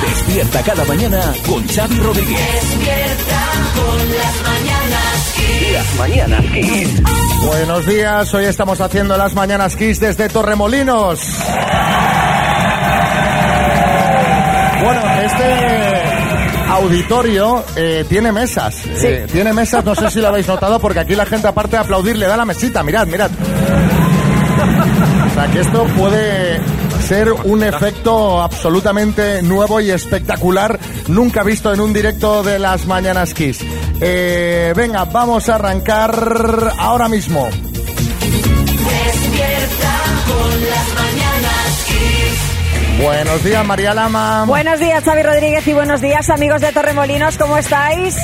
Despierta cada mañana con Xavi Rodríguez. despierta con las mañanas Kiss. Las mañanas Kiss. Buenos días, hoy estamos haciendo las mañanas Kiss desde Torremolinos. Bueno, este auditorio eh, tiene mesas. Eh, tiene mesas, no sé si lo habéis notado, porque aquí la gente aparte de aplaudir le da la mesita, mirad, mirad. O sea que esto puede ser un efecto absolutamente nuevo y espectacular, nunca visto en un directo de las Mañanas Kiss. Eh, venga, vamos a arrancar ahora mismo. Despierta con las. Buenos días, María Lama. Buenos días, Xavi Rodríguez, y buenos días, amigos de Torremolinos, ¿cómo estáis?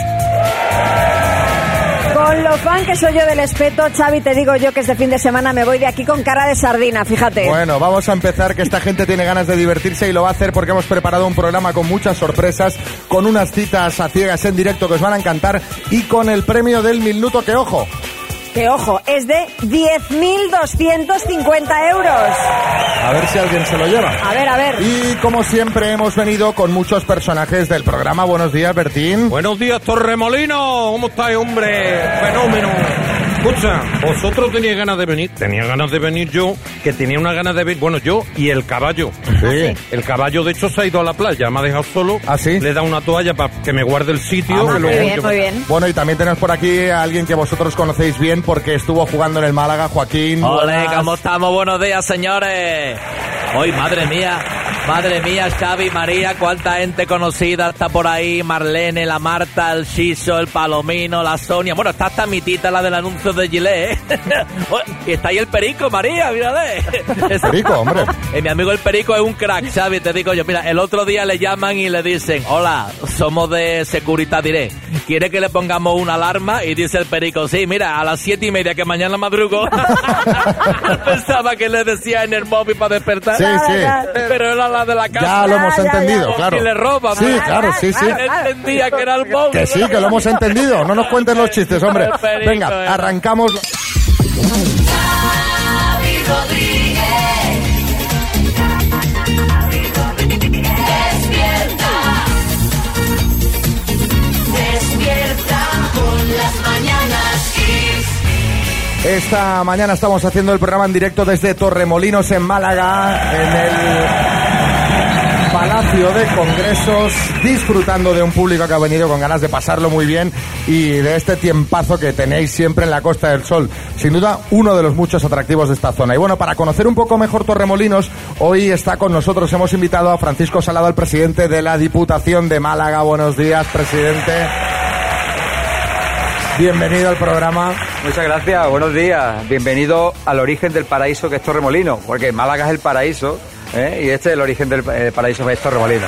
Con lo fan que soy yo del espeto, Xavi, te digo yo que este fin de semana me voy de aquí con cara de sardina, fíjate. Bueno, vamos a empezar, que esta gente tiene ganas de divertirse y lo va a hacer porque hemos preparado un programa con muchas sorpresas, con unas citas a ciegas en directo que os van a encantar y con el premio del minuto que, ojo, Que ojo, es de 10.250 euros. a ver si alguien se lo lleva. A ver, a ver. Y como siempre hemos venido con muchos personajes del programa. Buenos días, Bertín. Buenos días, Torremolino. ¿Cómo estáis, hombre? Fenómeno. Escucha, vosotros teníais ganas de venir. Tenía ganas de venir yo, que tenía una ganas de venir. Bueno, yo y el caballo. Sí. El caballo, de hecho, se ha ido a la playa. Me ha dejado solo. ¿Ah, sí? Le da una toalla para que me guarde el sitio. Ah, que muy luego- bien, muy bien. Bueno, y también tenemos por aquí a alguien que vosotros conocéis bien porque estuvo jugando en el Málaga, Joaquín. Ole, buenas. ¿cómo estamos? Buenos días, señores. Hoy, madre mía, madre mía, Xavi, María, cuánta gente conocida está por ahí. Marlene, la Marta, el Shiso, el Palomino, la Sonia. Bueno, está hasta mi tita, la del anuncio de Gillette. ¿eh? y está ahí el Perico, María, mírale. Perico, hombre. Eh, mi amigo el Perico es un crack, Xavi, te digo yo. Mira, el otro día le llaman y le dicen, hola, somos de Securitas Direct. ¿Quiere que le pongamos una alarma? Y dice el Perico, sí, mira, a las siete y media que mañana madrugo. Pensaba que le decía en el móvil para despertar. Sí, sí. Pero era la de la casa. Ya lo hemos entendido, ya. claro. Y le roban. Sí, ¿verdad? claro, sí, sí. Él entendía que era el móvil. Que sí, que lo hemos entendido. No nos cuenten los chistes, hombre. Venga, eh. arrancamos. Rodríguez. Esta mañana estamos haciendo el programa en directo desde Torremolinos, en Málaga, en el Palacio de Congresos, disfrutando de un público que ha venido con ganas de pasarlo muy bien y de este tiempazo que tenéis siempre en la Costa del Sol. Sin duda, uno de los muchos atractivos de esta zona. Y bueno, para conocer un poco mejor Torremolinos, hoy está con nosotros, hemos invitado a Francisco Salado, el presidente de la Diputación de Málaga. Buenos días, presidente. Bienvenido al programa. Muchas gracias, buenos días. Bienvenido al origen del paraíso que es Torremolino, porque Málaga es el paraíso ¿eh? y este es el origen del eh, paraíso que es Torremolino.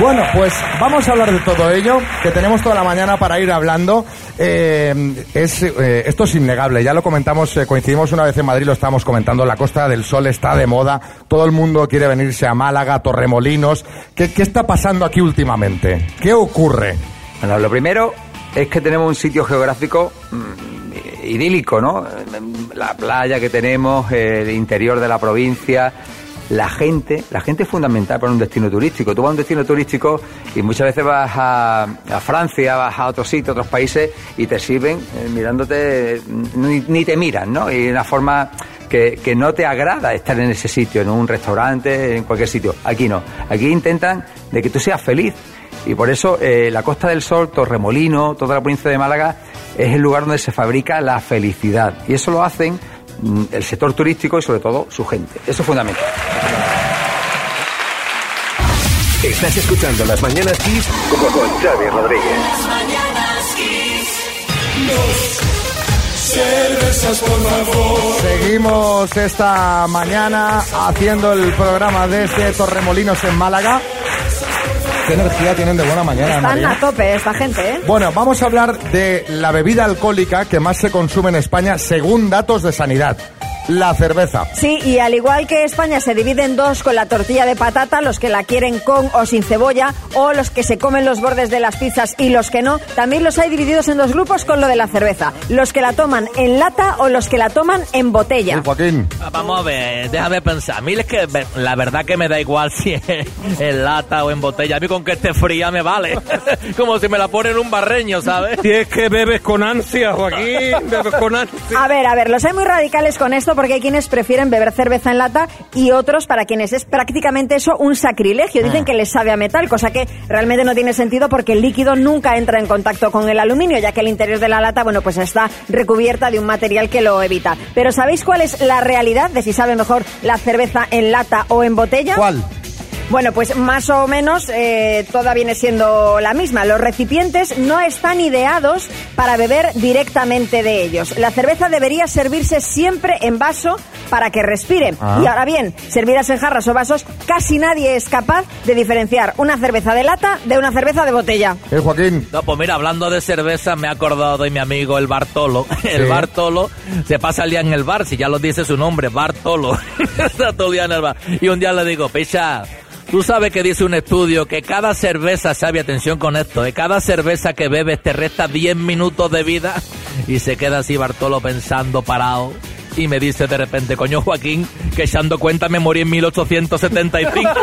Bueno, pues vamos a hablar de todo ello, que tenemos toda la mañana para ir hablando. Eh, es, eh, esto es innegable, ya lo comentamos, coincidimos una vez en Madrid, lo estábamos comentando, la Costa del Sol está de moda, todo el mundo quiere venirse a Málaga, Torremolinos. ¿Qué, qué está pasando aquí últimamente? ¿Qué ocurre? Bueno, lo primero es que tenemos un sitio geográfico mm, idílico, ¿no? La playa que tenemos, el interior de la provincia, la gente, la gente es fundamental para un destino turístico. Tú vas a un destino turístico y muchas veces vas a, a Francia, vas a otros sitios, otros países y te sirven eh, mirándote, ni, ni te miran, ¿no? Y de una forma que, que no te agrada estar en ese sitio, en un restaurante, en cualquier sitio. Aquí no. Aquí intentan de que tú seas feliz. Y por eso eh, la Costa del Sol, Torremolino, toda la provincia de Málaga es el lugar donde se fabrica la felicidad. Y eso lo hacen mm, el sector turístico y sobre todo su gente. Eso es fundamental. Estás escuchando Las Mañanas Kiss con, con Xavi Rodríguez. Las mañanas Kiss. Seguimos esta mañana haciendo el programa desde Torremolinos en Málaga. ¿Qué energía tienen de buena mañana, Están María? a tope esta gente, ¿eh? Bueno, vamos a hablar de la bebida alcohólica que más se consume en España según datos de sanidad. La cerveza. Sí, y al igual que España se divide en dos con la tortilla de patata, los que la quieren con o sin cebolla, o los que se comen los bordes de las pizzas y los que no, también los hay divididos en dos grupos con lo de la cerveza. Los que la toman en lata o los que la toman en botella. Sí, Joaquín. Ah, Vamos a ver, déjame pensar. A mí es que la verdad que me da igual si es en lata o en botella. A mí con que esté fría me vale. Como si me la ponen en un barreño, ¿sabes? Si es que bebes con ansia, Joaquín, bebes con ansia. A ver, a ver, los hay muy radicales con esto porque hay quienes prefieren beber cerveza en lata y otros para quienes es prácticamente eso un sacrilegio. Dicen que les sabe a metal, cosa que realmente no tiene sentido porque el líquido nunca entra en contacto con el aluminio, ya que el interior de la lata, bueno, pues está recubierta de un material que lo evita. Pero ¿sabéis cuál es la realidad de si sabe mejor la cerveza en lata o en botella? ¿Cuál? Bueno, pues más o menos eh, toda viene siendo la misma. Los recipientes no están ideados para beber directamente de ellos. La cerveza debería servirse siempre en vaso para que respire. Ah. Y ahora bien, servidas en jarras o vasos, casi nadie es capaz de diferenciar una cerveza de lata de una cerveza de botella. ¿Eh, Joaquín? No, pues mira, hablando de cerveza, me he acordado de mi amigo el Bartolo. El Sí. Bartolo se pasa el día en el bar, si ya lo dice su nombre, Bartolo. Está todo el día en el bar. Y un día le digo, Picha, tú sabes que dice un estudio que cada cerveza, sabe, atención con esto, de cada cerveza que bebes te resta 10 minutos de vida. Y se queda así Bartolo pensando parado. Y me dice de repente, coño Joaquín, que echando cuenta me morí en 1875.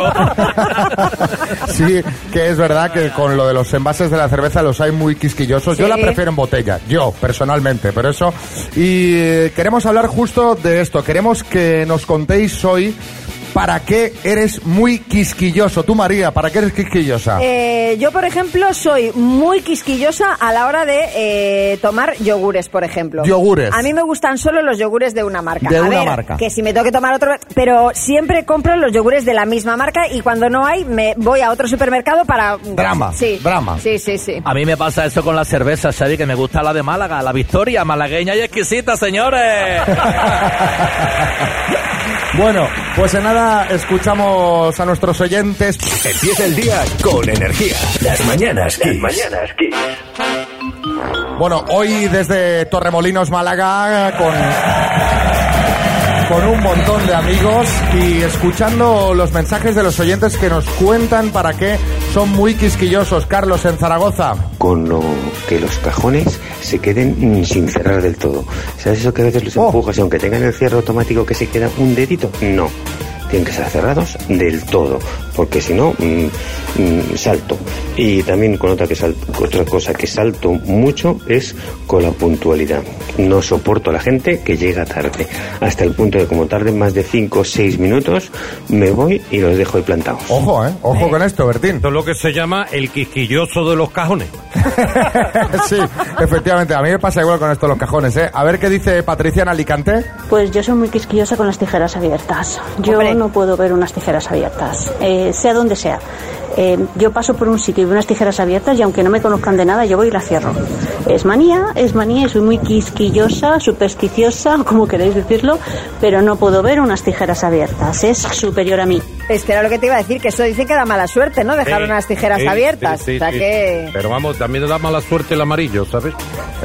Sí, que es verdad que con lo de los envases de la cerveza los hay muy quisquillosos. Yo la prefiero en botella, yo personalmente, pero eso. Y eh, queremos hablar justo de esto. Queremos que nos contéis hoy para qué eres muy quisquilloso. Tú, María, ¿para qué eres quisquillosa? Eh, yo, por ejemplo, soy muy quisquillosa a la hora de eh, tomar yogures, por ejemplo. Yogures. A mí me gustan solo los yogures de una marca. De a una ver, marca. Que si me tengo que tomar otro... Pero siempre compro los yogures de la misma marca y cuando no hay, me voy a otro supermercado para... Drama, Sí. drama. Sí, sí, sí. A mí me pasa eso con la cerveza, Xavi, que me gusta la de Málaga, la Victoria, malagueña y exquisita, señores. Bueno, pues en nada escuchamos a nuestros oyentes. Empieza el día con energía. Las mañanas Kiss. mañanas Kiss. Bueno, hoy desde Torremolinos, Málaga, con, con un montón de amigos y escuchando los mensajes de los oyentes que nos cuentan para qué son muy quisquillosos. Carlos, en Zaragoza. con lo que los cajones se queden sin cerrar del todo. ¿Sabes eso que a veces los Oh. empujas y aunque tengan el cierre automático que se queda un dedito? No. Tienen que estar cerrados del todo, porque si no, mm, mm, salto. Y también con otra, que sal- otra cosa que salto mucho es con la puntualidad. No soporto a la gente que llega tarde, hasta el punto de como tarde más de 5 o 6 minutos, me voy y los dejo ahí plantados. Ojo, ¿eh? Ojo con esto, Bertín. Esto es lo que se llama el quisquilloso de los cajones. sí, efectivamente. A mí me pasa igual con esto de los cajones, ¿eh? A ver qué dice Patricia en Alicante. Pues yo soy muy quisquillosa con las tijeras abiertas. Yo Hombre. no puedo ver unas tijeras abiertas, eh, sea donde sea. Eh, yo paso por un sitio y veo unas tijeras abiertas y aunque no me conozcan de nada, yo voy y las cierro. Es manía, es manía y soy muy quisquillosa, supersticiosa, como queréis decirlo, pero no puedo ver unas tijeras abiertas. Es superior a mí. Es que era lo que te iba a decir, que eso dicen que da mala suerte, ¿no? Dejar Sí, unas tijeras sí, abiertas. sí, sí, o sea sí. que... Pero vamos, también da mala suerte el amarillo, ¿sabes?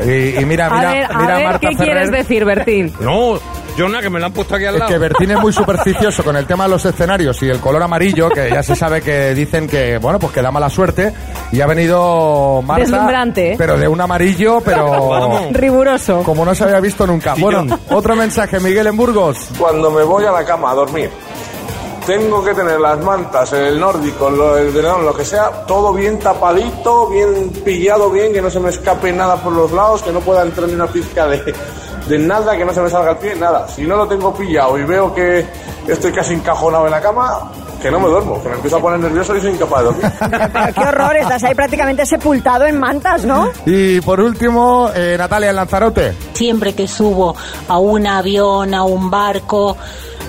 Y, y mira, mira, a ver, a mira ver, Marta ¿qué Ferrer. quieres decir, Bertín? No, yo nada, que me la han puesto aquí al Es que Bertín es muy supersticioso con el tema de los escenarios y el color amarillo, que ya se sabe que dicen que, bueno, pues que da mala suerte. Y ha venido Marta. Deslumbrante, ¿eh? Pero de un amarillo, pero. Riguroso. Como no se había visto nunca. Bueno, otro mensaje, Miguel en Burgos. Cuando me voy a la cama a dormir, tengo que tener las mantas, el nórdico, lo- el edredón, lo que sea, todo bien tapadito, bien pillado, bien, que no se me escape nada por los lados, que no pueda entrar ni una pizca de, de nada, que no se me salga el pie, nada. Si no lo tengo pillado y veo que estoy casi encajonado en la cama, que no me duermo, que me empiezo a poner nervioso y soy incapaz de dormir. Pero qué horror, estás ahí prácticamente sepultado en mantas, ¿no? Y por último, eh, Natalia en Lanzarote. Siempre que subo a un avión, a un barco,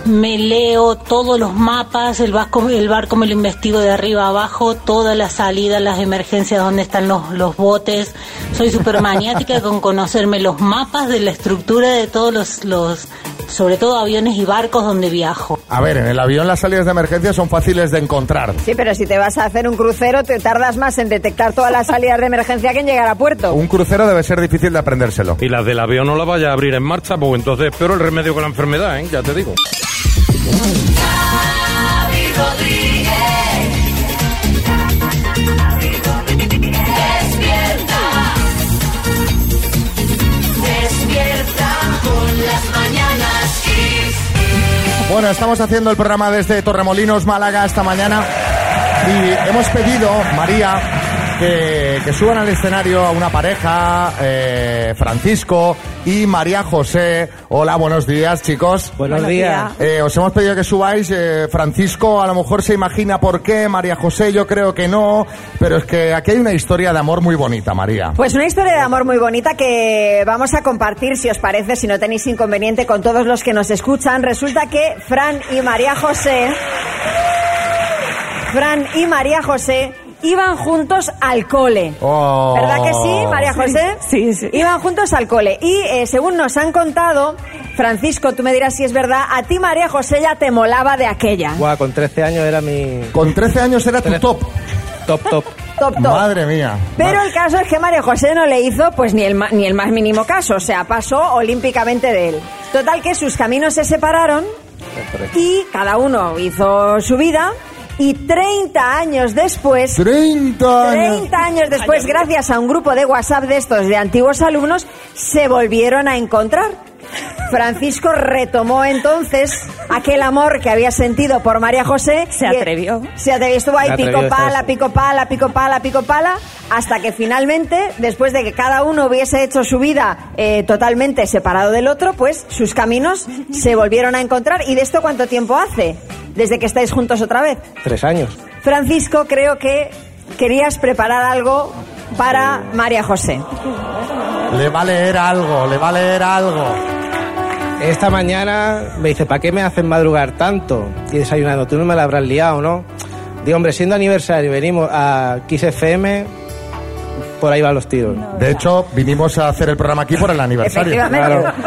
me leo todos los mapas, el barco, el barco me lo investigo de arriba a abajo, todas las salidas, las emergencias, donde están los, los botes. Soy súper maniática con conocerme los mapas de la estructura de todos los, los sobre todo aviones y barcos donde viajo. A ver, en el avión las salidas de emergencia son fáciles de encontrar. Sí, pero si te vas a hacer un crucero, te tardas más en detectar todas las salidas de emergencia que en llegar a puerto. Un crucero debe ser difícil de aprendérselo. Y las del avión no la vaya a abrir en marcha, pues entonces espero el remedio con la enfermedad, ¿eh? Ya te digo. Bueno, estamos haciendo el programa desde Torremolinos, Málaga, esta mañana. Y hemos pedido, María, que, que suban al escenario a una pareja, eh, Francisco y María José. Hola, buenos días, chicos. Buenos Buenos días. Eh, os hemos pedido que subáis. eh, Francisco a lo mejor se imagina por qué, María José yo creo que no, pero es que aquí hay una historia de amor muy bonita, María. Pues una historia de amor muy bonita que vamos a compartir, si os parece, si no tenéis inconveniente, con todos los que nos escuchan. Resulta que Fran y María José. Fran y María José iban juntos al cole. Oh. ¿Verdad que sí, María José? Sí, sí. Iban juntos al cole. Y eh, según nos han contado, Francisco, tú me dirás si es verdad, a ti María José ya te molaba de aquella. Buah, con 13 años era mi Con 13 años era tu top. top top. Top, top. Madre mía. Pero el caso es que María José no le hizo pues ni el, ni el más mínimo caso, o sea, pasó olímpicamente de él. Total que sus caminos se separaron y cada uno hizo su vida y 30 años después 30 años. 30 años después, gracias a un grupo de WhatsApp de estos de antiguos alumnos, se volvieron a encontrar. Francisco retomó entonces aquel amor que había sentido por María José. Se y- atrevió. Se atrevió, estuvo ahí atrevió pico pala, pico pala, pico pala, pico pala, hasta que finalmente, después de que cada uno hubiese hecho su vida eh, totalmente separado del otro, pues sus caminos se volvieron a encontrar. ¿Y de esto cuánto tiempo hace? Desde que estáis juntos otra vez. Tres años. Francisco, creo que querías preparar algo para María José. Le va a leer algo, le va a leer algo. Esta mañana me dice, ¿para qué me hacen madrugar tanto? Y desayunando, tú no me la habrás liado, ¿no? Digo, hombre, siendo aniversario, venimos a Kiss FM, por ahí van los tiros. De hecho, vinimos a hacer el programa aquí por el aniversario. Claro.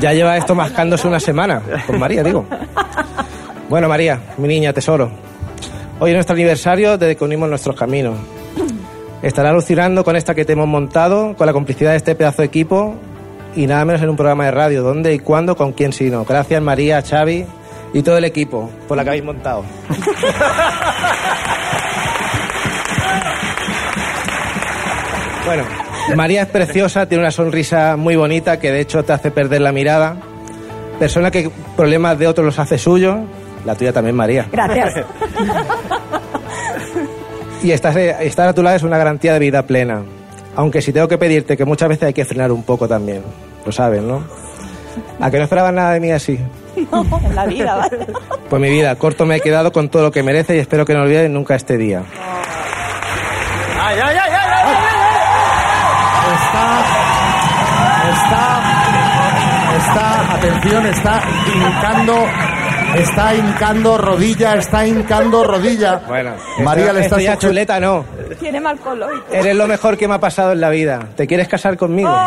Ya lleva esto mascándose una semana, con María, digo. Bueno, María, mi niña, tesoro. Hoy es nuestro aniversario desde que unimos nuestros caminos. Estará alucinando con esta que te hemos montado, con la complicidad de este pedazo de equipo y nada menos en un programa de radio. ¿Dónde y cuándo? ¿Con quién si no? Gracias, María, Xavi y todo el equipo por la que habéis montado. Bueno, María es preciosa, tiene una sonrisa muy bonita que de hecho te hace perder la mirada. Persona que problemas de otros los hace suyo. La tuya también, María. Gracias. Y estar, estar a tu lado es una garantía de vida plena. Aunque si tengo que pedirte que muchas veces hay que frenar un poco también. Lo sabes, ¿no? ¿A que no esperabas nada de mí así? en la vida, ¿vale? Pues mi vida, corto me he quedado con todo lo que merece y espero que no olvides nunca este día. Está, está, está, atención, está hincando, está hincando rodilla, está hincando rodilla. Bueno, María le está esto ya suje- chuleta, no. Tiene mal color. Eres lo mejor que me ha pasado en la vida. ¿Te quieres casar conmigo?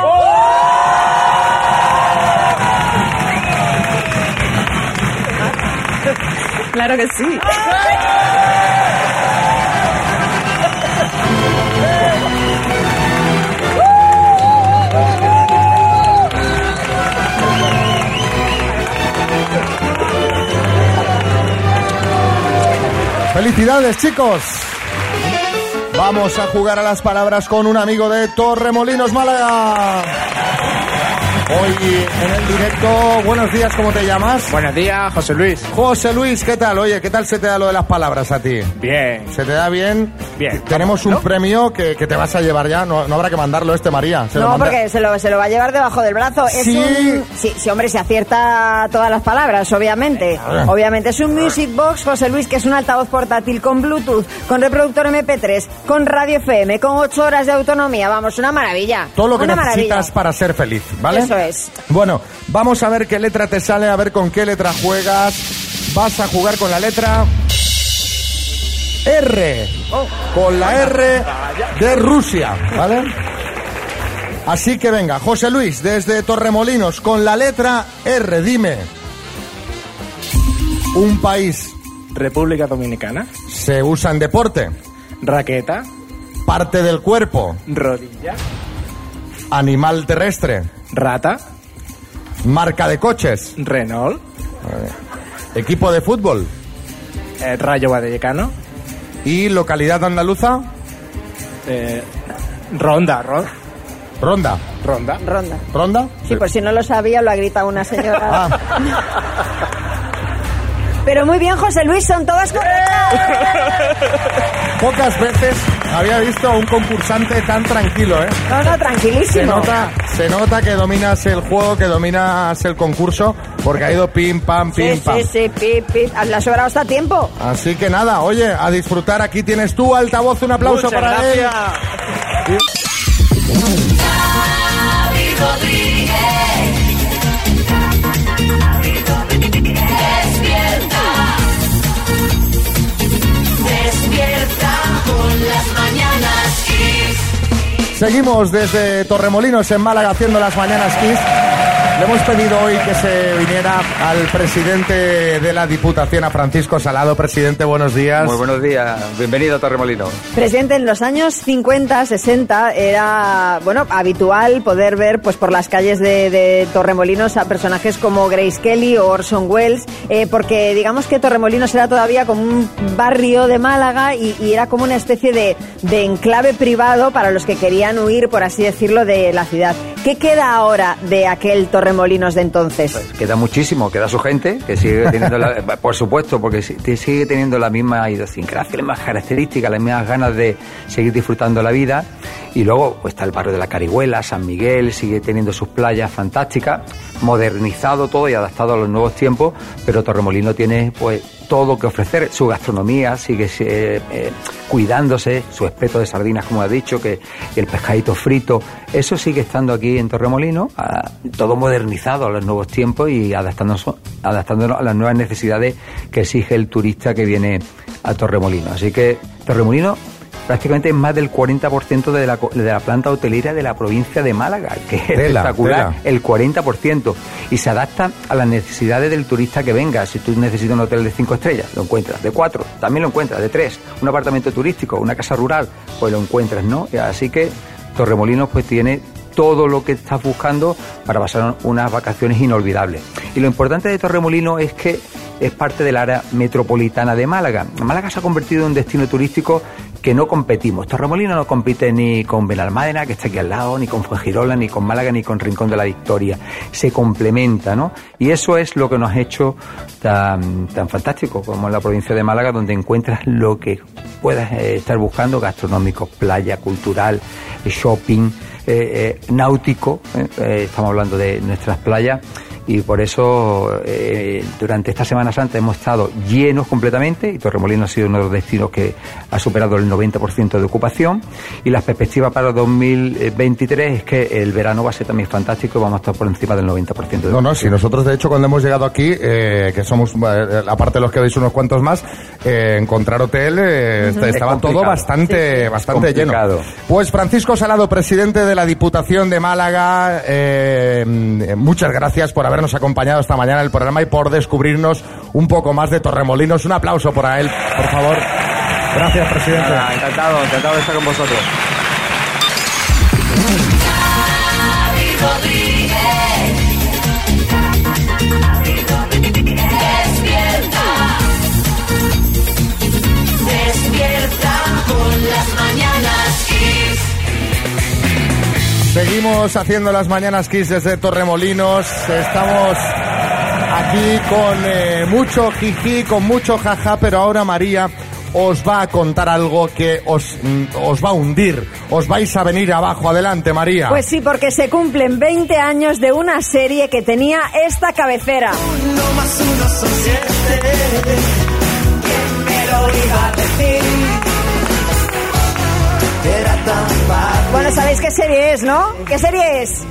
Claro que sí. Felicidades, chicos. Vamos a jugar a las palabras con un amigo de Torremolinos, Málaga. Hoy en el directo, buenos días, ¿cómo te llamas? Buenos días, José Luis. José Luis, ¿qué tal? Oye, ¿qué tal se te da lo de las palabras a ti? Bien. ¿Se te da bien? Bien. Tenemos un premio que, que te vas a llevar ya, no, no habrá que mandarlo este, María. Se lo No, manda- porque se lo, se lo va a llevar debajo del brazo. Es Sí. un, sí, sí, hombre, se acierta todas las palabras, obviamente. Obviamente. Es un Music Box, José Luis, que es un altavoz portátil con Bluetooth, con reproductor MP3, con radio FM, con 8 horas de autonomía. Vamos, una maravilla. Todo lo que una necesitas maravilla. para ser feliz, ¿vale? Eso es. Bueno, vamos a ver qué letra te sale, a ver con qué letra juegas. Vas a jugar con la letra R. Con la R de Rusia, ¿vale? Así que venga, José Luis, desde Torremolinos, con la letra R, dime. Un país República Dominicana. se usa en deporte, Raqueta. parte del cuerpo, Rodilla. animal terrestre, Rata. marca de coches, Renault. equipo de fútbol eh, Rayo Vallecano. Y localidad andaluza, eh, Ronda. Ro- Ronda. Ronda. Ronda. ¿Ronda? Sí, por si no lo sabía, lo ha gritado una señora. Ah, Pero muy bien, José Luis, son todas correctas. pocas veces había visto a un concursante tan tranquilo, ¿eh? No, no, Se tranquilísimo. nota, se nota que dominas el juego, que dominas el concurso, porque ha ido pim, pam, pim, Sí, pam. sí, sí, pip. Le ha sobrado hasta tiempo. Así que nada, oye, a disfrutar. Aquí tienes tú, altavoz, un aplauso Muchas para gracias. él. Despierta. Despierta con las Kiss. Seguimos desde Torremolinos en Málaga haciendo las mañanas Kiss. Le hemos pedido hoy que se viniera al presidente de la Diputación, a Francisco Salado. Presidente, buenos días. Muy buenos días, bienvenido a Torremolino. Presidente, en los años 50, 60 era, bueno, habitual poder ver pues por las calles de, de Torremolinos a personajes como Grace Kelly o Orson Welles, eh, porque digamos que Torremolinos era todavía como un barrio de Málaga y, y era como una especie de, de enclave privado para los que querían huir, por así decirlo, de la ciudad. ¿Qué queda ahora de aquel Torremolinos de entonces? Queda muchísimo, queda su gente, que sigue teniendo, la- por supuesto, porque sigue teniendo la misma idiosincrasia, las mismas características, las mismas ganas de seguir disfrutando la vida. Y luego pues, está el barrio de la Carihuela, San Miguel, sigue teniendo sus playas fantásticas, modernizado todo y adaptado a los nuevos tiempos, pero Torremolino tiene pues todo que ofrecer, su gastronomía sigue eh, eh, cuidándose, su espeto de sardinas, como ha dicho, que el pescadito frito, eso sigue estando aquí en Torremolino, todo modernizado a los nuevos tiempos y adaptándonos, adaptándonos a las nuevas necesidades que exige el turista que viene a Torremolino. Así que Torremolino prácticamente es más del 40% de la, de la planta hotelera de la provincia de Málaga, que es Tela, espectacular, tela. el 40%, y se adapta a las necesidades del turista que venga. Si tú necesitas un hotel de 5 estrellas, lo encuentras, de 4, también lo encuentras, de 3, un apartamento turístico, una casa rural, pues lo encuentras, ¿no? Así que Torremolinos pues tiene todo lo que estás buscando para pasar unas vacaciones inolvidables. Y lo importante de Torremolino es que es parte del área metropolitana de Málaga. Málaga se ha convertido en un destino turístico que no competimos. Torremolino no compite ni con Benalmádena, que está aquí al lado, ni con Fuengirola, ni con Málaga, ni con Rincón de la Victoria. Se complementa, ¿no? Y eso es lo que nos ha hecho tan, tan fantástico como en la provincia de Málaga, donde encuentras lo que puedas eh, estar buscando, gastronómico, playa, cultural, shopping, náutico. eh, eh, estamos hablando de nuestras playas y por eso eh, durante esta Semana Santa hemos estado llenos completamente y Torremolinos ha sido uno de los destinos que ha superado el 90% de ocupación. Y las perspectivas para 2023 es que el verano va a ser también fantástico y vamos a estar por encima del 90% de No, no, si nosotros de hecho cuando hemos llegado aquí, eh, que somos, eh, aparte de los que veis unos cuantos más, eh, encontrar hotel eh, est- Es estaba todo bastante, Sí, sí. bastante lleno. Pues Francisco Salado, presidente de la Diputación de Málaga, muchas gracias por habernos acompañado esta mañana en el programa y por descubrirnos un poco más de Torremolinos. Un aplauso para él, por favor. Gracias, presidente. Nada, encantado, encantado de estar con vosotros. Despierta. Despierta con las mañanas Kiss. Seguimos haciendo las mañanas Kiss desde Torremolinos. Estamos aquí con eh, mucho jiji, con mucho jaja, pero ahora María os va a contar algo que os, mm, os va a hundir. Os vais a venir abajo. Adelante, María. Pues sí, porque se cumplen 20 años de una serie que tenía esta cabecera. Uno más uno son siete. ¿Quién me lo iba a decir? Bueno, sabéis qué serie es, ¿no? ¿Qué serie es?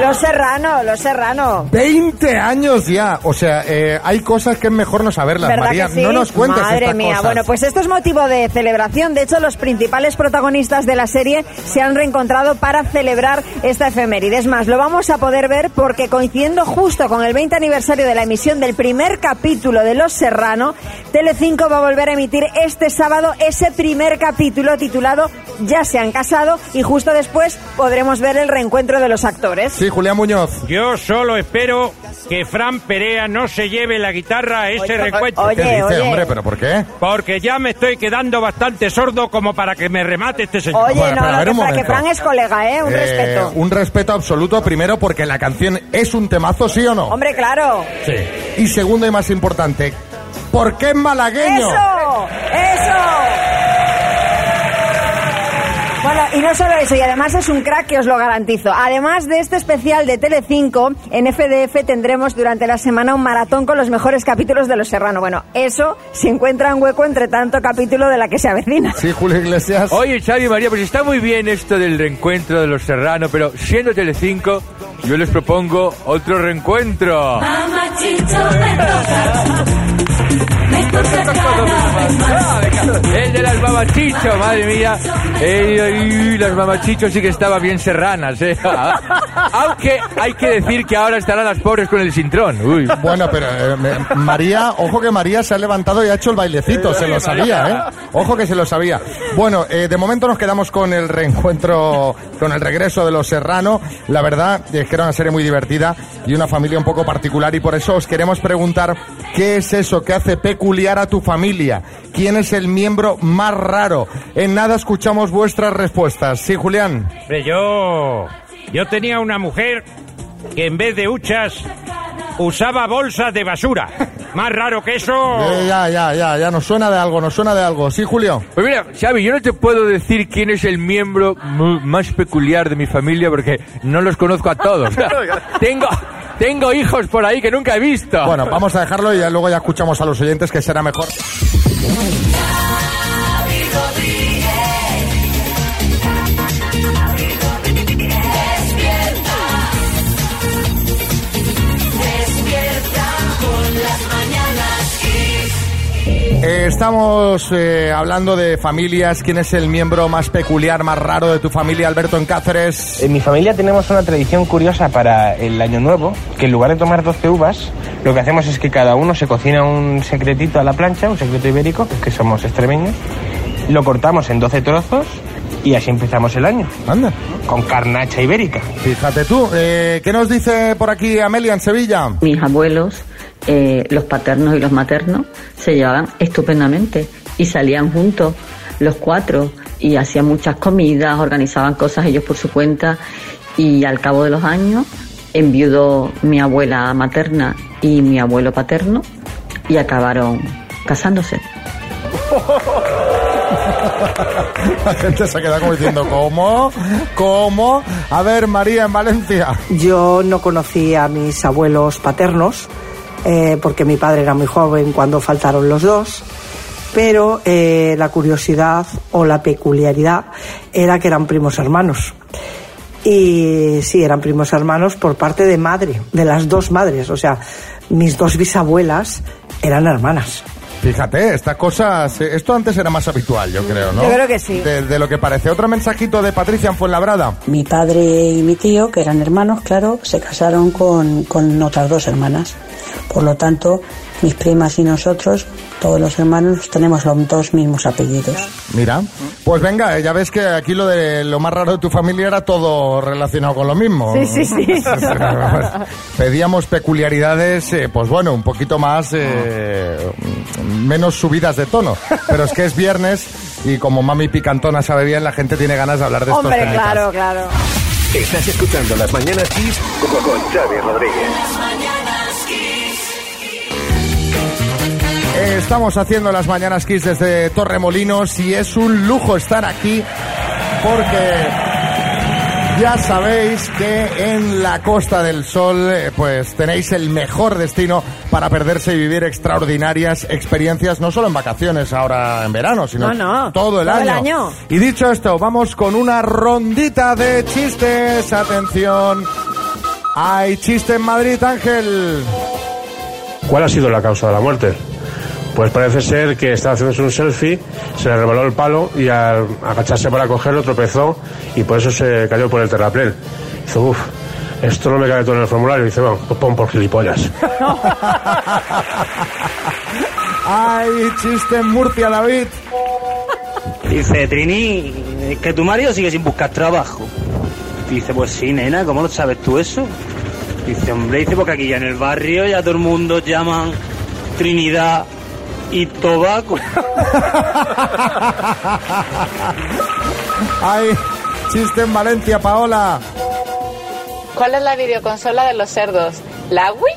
Los Serrano, Los Serrano. 20 años ya. O sea, eh, hay cosas que es mejor no saberlas, ¿Verdad María. sí? No nos cuentes Madre estas mía, cosas. bueno, pues esto es motivo de celebración. De hecho, los principales protagonistas de la serie se han reencontrado para celebrar esta efeméride. Es más, lo vamos a poder ver porque coincidiendo justo con el 20 aniversario de la emisión del primer capítulo de Los Serrano, Telecinco va a volver a emitir este sábado ese primer capítulo titulado Ya se han casado y justo después podremos ver el reencuentro de los actores. Sí, Julián Muñoz. Yo solo espero que Fran Perea no se lleve la guitarra a ese recuento. oye, ¿Qué dice, oye. hombre? ¿Pero por qué? Porque ya me estoy quedando bastante sordo como para que me remate este señor. Oye, Bueno, no, pero a no, ver que. Fran es colega, ¿eh? Un Eh, respeto. Un respeto absoluto, primero, porque la canción es un temazo, ¿sí o no? Hombre, claro. Sí. Y segundo y más importante, ¿por qué es malagueño? ¡Eso! ¡Eso! Y no solo eso, y además es un crack que os lo garantizo. Además de este especial de Telecinco, en FDF tendremos durante la semana un maratón con los mejores capítulos de Los Serrano. Bueno, eso si encuentran hueco entre tanto capítulo de la que se avecina. Sí, Julio Iglesias. Oye, Xavi y María, pues está muy bien esto del reencuentro de los Serrano, pero siendo Telecinco, yo les propongo otro reencuentro. El de las mamachichos, madre mía. Ey, ey, las mamachichos sí que estaban bien serranas, ¿eh? Aunque hay que decir que ahora estarán las pobres con el cintrón. Uy. Bueno, pero eh, me- María, ojo que María se ha levantado y ha hecho el bailecito, se lo sabía, ¿eh? Ojo que se lo sabía. Bueno, eh, de momento nos quedamos con el reencuentro, con el regreso de los Serrano. La verdad es que era una serie muy divertida y una familia un poco particular y por eso os queremos preguntar qué es eso que hace peculiar a tu familia. ¿Quién es el miembro más raro? En nada escuchamos vuestras respuestas. Sí, Julián. Yo, yo tenía una mujer que en vez de huchas usaba bolsas de basura. Más raro que eso. Eh, ya, ya, ya, ya, nos suena de algo, nos suena de algo. Sí, Julio. Pues mira, Xavi, yo no te puedo decir quién es el miembro más peculiar de mi familia porque no los conozco a todos. tengo, tengo hijos por ahí que nunca he visto. Bueno, vamos a dejarlo y ya luego ya escuchamos a los oyentes que será mejor. Eh, estamos eh, hablando de familias. ¿Quién es el miembro más peculiar, más raro de tu familia, Alberto en Cáceres? En mi familia tenemos una tradición curiosa para el año nuevo, que en lugar de tomar 12 uvas, lo que hacemos es que cada uno se cocina un secretito a la plancha, un secreto ibérico, que somos extremeños, lo cortamos en 12 trozos y así empezamos el año. Anda. Con carnacha ibérica. Fíjate tú, eh, ¿qué nos dice por aquí Amelia en Sevilla? Mis abuelos, eh, los paternos y los maternos, se llevaban estupendamente y salían juntos los cuatro y hacían muchas comidas, organizaban cosas ellos por su cuenta y al cabo de los años enviudó mi abuela materna y mi abuelo paterno y acabaron casándose. La gente se queda como diciendo, ¿cómo? ¿Cómo? A ver, María, en Valencia. Yo no conocí a mis abuelos paternos eh, porque mi padre era muy joven cuando faltaron los dos, pero eh, la curiosidad o la peculiaridad era que eran primos hermanos. Y sí, eran primos hermanos por parte de madre, de las dos madres, o sea, mis dos bisabuelas eran hermanas. Fíjate, esta cosa, se- esto antes era más habitual, yo creo, ¿no? Yo creo que sí. De, de lo que parece. Otro mensajito de Patricia en Fuenlabrada. Mi padre y mi tío, que eran hermanos, claro, se casaron con, con otras dos hermanas. Por lo tanto, mis primas y nosotros, todos los hermanos, tenemos los dos mismos apellidos. Mira, pues venga, ya ves que aquí lo de lo más raro de tu familia era todo relacionado con lo mismo. Sí, sí, sí. Pedíamos peculiaridades, eh, pues bueno, un poquito más, eh, menos subidas de tono. Pero es que es viernes y como mami picantona sabe bien, la gente tiene ganas de hablar de estos Hombre, claro, claro. Estás escuchando Las Mañanas Kiss con, con Xavi Rodríguez. Estamos haciendo las mañanas Kiss desde Torremolinos y es un lujo estar aquí porque ya sabéis que en la Costa del Sol eh, pues tenéis el mejor destino para perderse y vivir extraordinarias experiencias, no solo en vacaciones ahora en verano, sino No, no, todo el todo el año. año. Y dicho esto, vamos con una rondita de chistes. Atención. Hay chiste en Madrid, Ángel. ¿Cuál ha sido la causa de la muerte? Pues parece ser que estaba haciéndose un selfie, se le rebaló el palo y al agacharse para cogerlo tropezó y por eso se cayó por el terraplén. Dice, uff, esto no me cabe todo en el formulario. Dice, bueno, pues pon por gilipollas. Hay chiste en Murcia, David. Dice, Trini, es que tu marido sigue sin buscar trabajo. Dice, pues sí, nena, ¿cómo lo sabes tú eso? Dice, hombre, dice, porque aquí ya en el barrio ya todo el mundo llaman Trinidad y Tobaco. Hay chiste en Valencia, Paola. ¿Cuál es la videoconsola de los cerdos? La Wii.